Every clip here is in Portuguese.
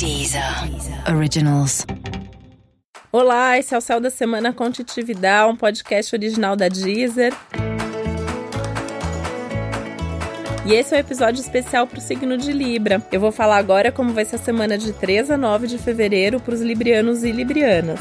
Deezer Originals. Olá, esse é o Céu da Semana com Titividade, um podcast original da Deezer. E esse é um episódio especial para o signo de Libra. Eu vou falar agora como vai ser a semana de 3 a 9 de fevereiro para os librianos e librianas.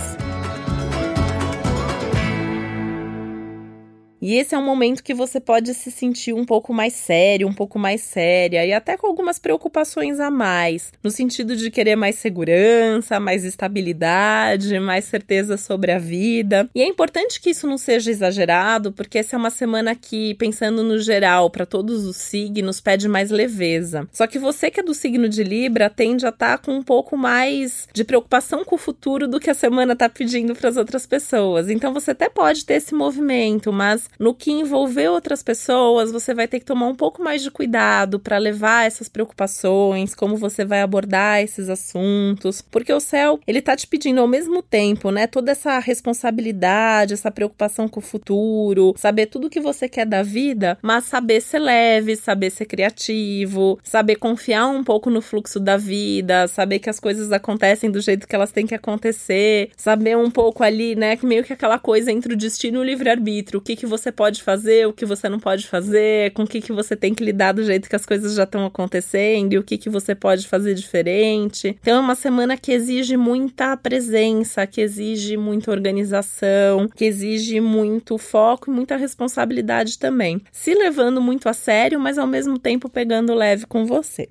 E esse é um momento que você pode se sentir um pouco mais sério, um pouco mais séria e até com algumas preocupações a mais, no sentido de querer mais segurança, mais estabilidade, mais certeza sobre a vida. E é importante que isso não seja exagerado, porque essa é uma semana que, pensando no geral, para todos os signos, pede mais leveza. Só que você que é do signo de Libra tende a estar tá com um pouco mais de preocupação com o futuro do que a semana está pedindo para as outras pessoas. Então você até pode ter esse movimento, mas no que envolver outras pessoas, você vai ter que tomar um pouco mais de cuidado para levar essas preocupações, como você vai abordar esses assuntos, porque o céu, ele tá te pedindo ao mesmo tempo, né, toda essa responsabilidade, essa preocupação com o futuro, saber tudo que você quer da vida, mas saber ser leve, saber ser criativo, saber confiar um pouco no fluxo da vida, saber que as coisas acontecem do jeito que elas têm que acontecer, saber um pouco ali, né, meio que aquela coisa entre o destino e o livre-arbítrio, o que que você você pode fazer, o que você não pode fazer, com o que, que você tem que lidar do jeito que as coisas já estão acontecendo e o que, que você pode fazer diferente. Então é uma semana que exige muita presença, que exige muita organização, que exige muito foco e muita responsabilidade também. Se levando muito a sério, mas ao mesmo tempo pegando leve com você.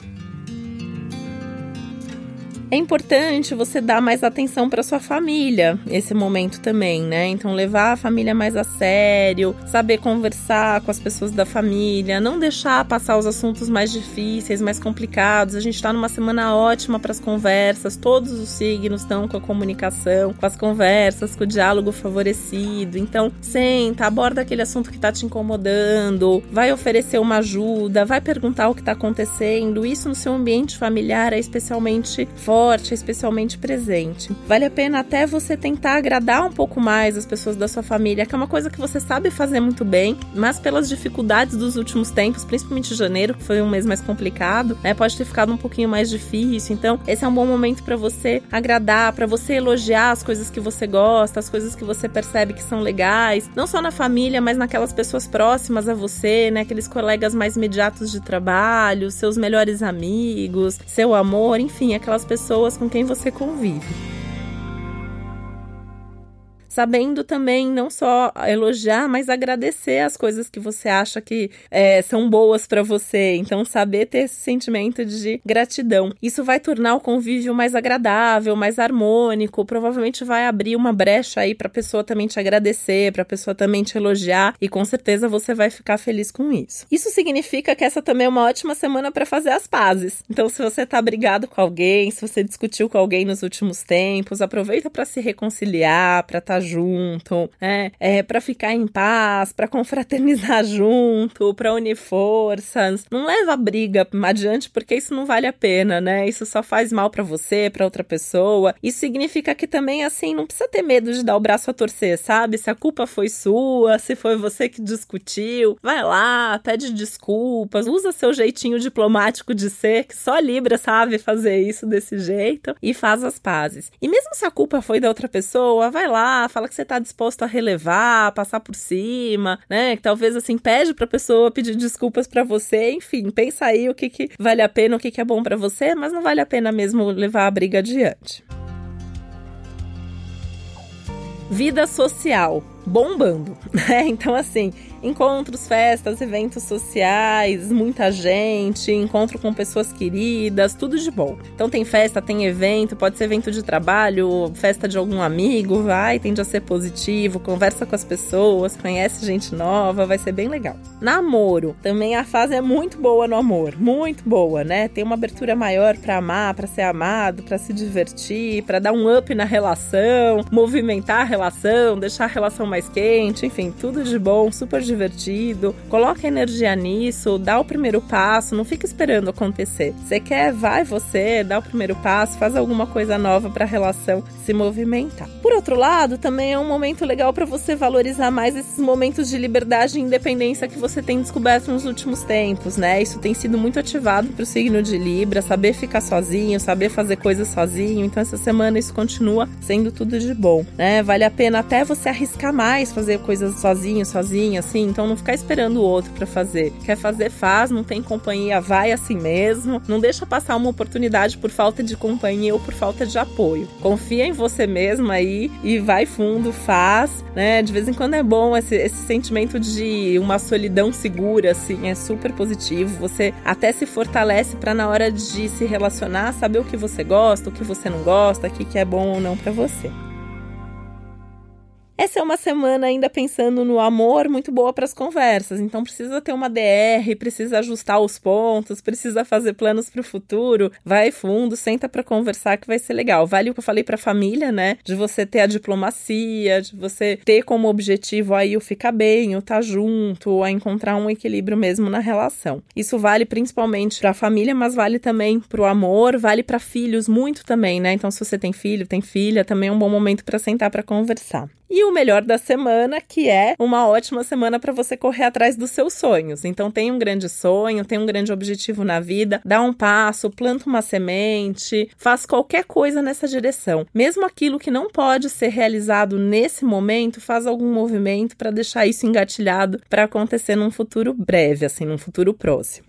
É importante você dar mais atenção para sua família esse momento também, né? Então levar a família mais a sério, saber conversar com as pessoas da família, não deixar passar os assuntos mais difíceis, mais complicados. A gente está numa semana ótima para as conversas, todos os signos estão com a comunicação, com as conversas, com o diálogo favorecido. Então, senta, aborda aquele assunto que está te incomodando, vai oferecer uma ajuda, vai perguntar o que está acontecendo. Isso no seu ambiente familiar é especialmente forte forte, especialmente presente. Vale a pena até você tentar agradar um pouco mais as pessoas da sua família, que é uma coisa que você sabe fazer muito bem, mas pelas dificuldades dos últimos tempos, principalmente janeiro, que foi um mês mais complicado, né, pode ter ficado um pouquinho mais difícil. Então, esse é um bom momento para você agradar, para você elogiar as coisas que você gosta, as coisas que você percebe que são legais, não só na família, mas naquelas pessoas próximas a você, né, aqueles colegas mais imediatos de trabalho, seus melhores amigos, seu amor, enfim, aquelas pessoas pessoas com quem você convive sabendo também não só elogiar, mas agradecer as coisas que você acha que é, são boas para você. Então, saber ter esse sentimento de gratidão. Isso vai tornar o convívio mais agradável, mais harmônico. Provavelmente vai abrir uma brecha aí para a pessoa também te agradecer, para a pessoa também te elogiar e com certeza você vai ficar feliz com isso. Isso significa que essa também é uma ótima semana para fazer as pazes. Então, se você tá brigado com alguém, se você discutiu com alguém nos últimos tempos, aproveita para se reconciliar, para estar tá junto, né? É, para ficar em paz, para confraternizar junto, para unir forças. Não leva a briga adiante porque isso não vale a pena, né? Isso só faz mal para você, para outra pessoa. Isso significa que também assim não precisa ter medo de dar o braço a torcer, sabe? Se a culpa foi sua, se foi você que discutiu, vai lá, pede desculpas, usa seu jeitinho diplomático de ser, que só Libra sabe fazer isso desse jeito e faz as pazes. E mesmo se a culpa foi da outra pessoa, vai lá, fala que você tá disposto a relevar, passar por cima, né? Que talvez assim pede pra pessoa pedir desculpas para você, enfim, pensa aí o que, que vale a pena, o que, que é bom para você, mas não vale a pena mesmo levar a briga adiante. Vida social bombando, né? Então, assim, encontros, festas, eventos sociais, muita gente, encontro com pessoas queridas, tudo de bom. Então, tem festa, tem evento, pode ser evento de trabalho, festa de algum amigo, vai, tende a ser positivo, conversa com as pessoas, conhece gente nova, vai ser bem legal. Namoro, também a fase é muito boa no amor, muito boa, né? Tem uma abertura maior para amar, para ser amado, para se divertir, para dar um up na relação, movimentar a relação, deixar a relação mais mais quente, enfim, tudo de bom, super divertido, coloca energia nisso, dá o primeiro passo, não fica esperando acontecer. Você quer, vai você, dá o primeiro passo, faz alguma coisa nova para a relação se movimentar. Por outro lado, também é um momento legal para você valorizar mais esses momentos de liberdade e independência que você tem descoberto nos últimos tempos, né? Isso tem sido muito ativado para o signo de Libra, saber ficar sozinho, saber fazer coisas sozinho. Então essa semana isso continua sendo tudo de bom, né? Vale a pena até você arriscar mais, fazer coisas sozinho, sozinha, assim. Então não ficar esperando o outro para fazer. Quer fazer, faz. Não tem companhia, vai assim mesmo. Não deixa passar uma oportunidade por falta de companhia ou por falta de apoio. Confia em você mesmo aí e vai fundo, faz, né? De vez em quando é bom esse, esse sentimento de uma solidão segura, assim, é super positivo. Você até se fortalece para na hora de se relacionar saber o que você gosta, o que você não gosta, o que é bom ou não para você. Essa é uma semana ainda pensando no amor muito boa para as conversas, então precisa ter uma DR, precisa ajustar os pontos, precisa fazer planos para o futuro. Vai fundo, senta para conversar que vai ser legal. Vale o que eu falei para a família, né? De você ter a diplomacia, de você ter como objetivo aí o ficar bem, o estar tá junto, a encontrar um equilíbrio mesmo na relação. Isso vale principalmente para a família, mas vale também para o amor, vale para filhos muito também, né? Então se você tem filho, tem filha, também é um bom momento para sentar para conversar e o melhor da semana, que é uma ótima semana para você correr atrás dos seus sonhos. Então tem um grande sonho, tem um grande objetivo na vida, dá um passo, planta uma semente, faz qualquer coisa nessa direção. Mesmo aquilo que não pode ser realizado nesse momento, faz algum movimento para deixar isso engatilhado para acontecer num futuro breve, assim, num futuro próximo.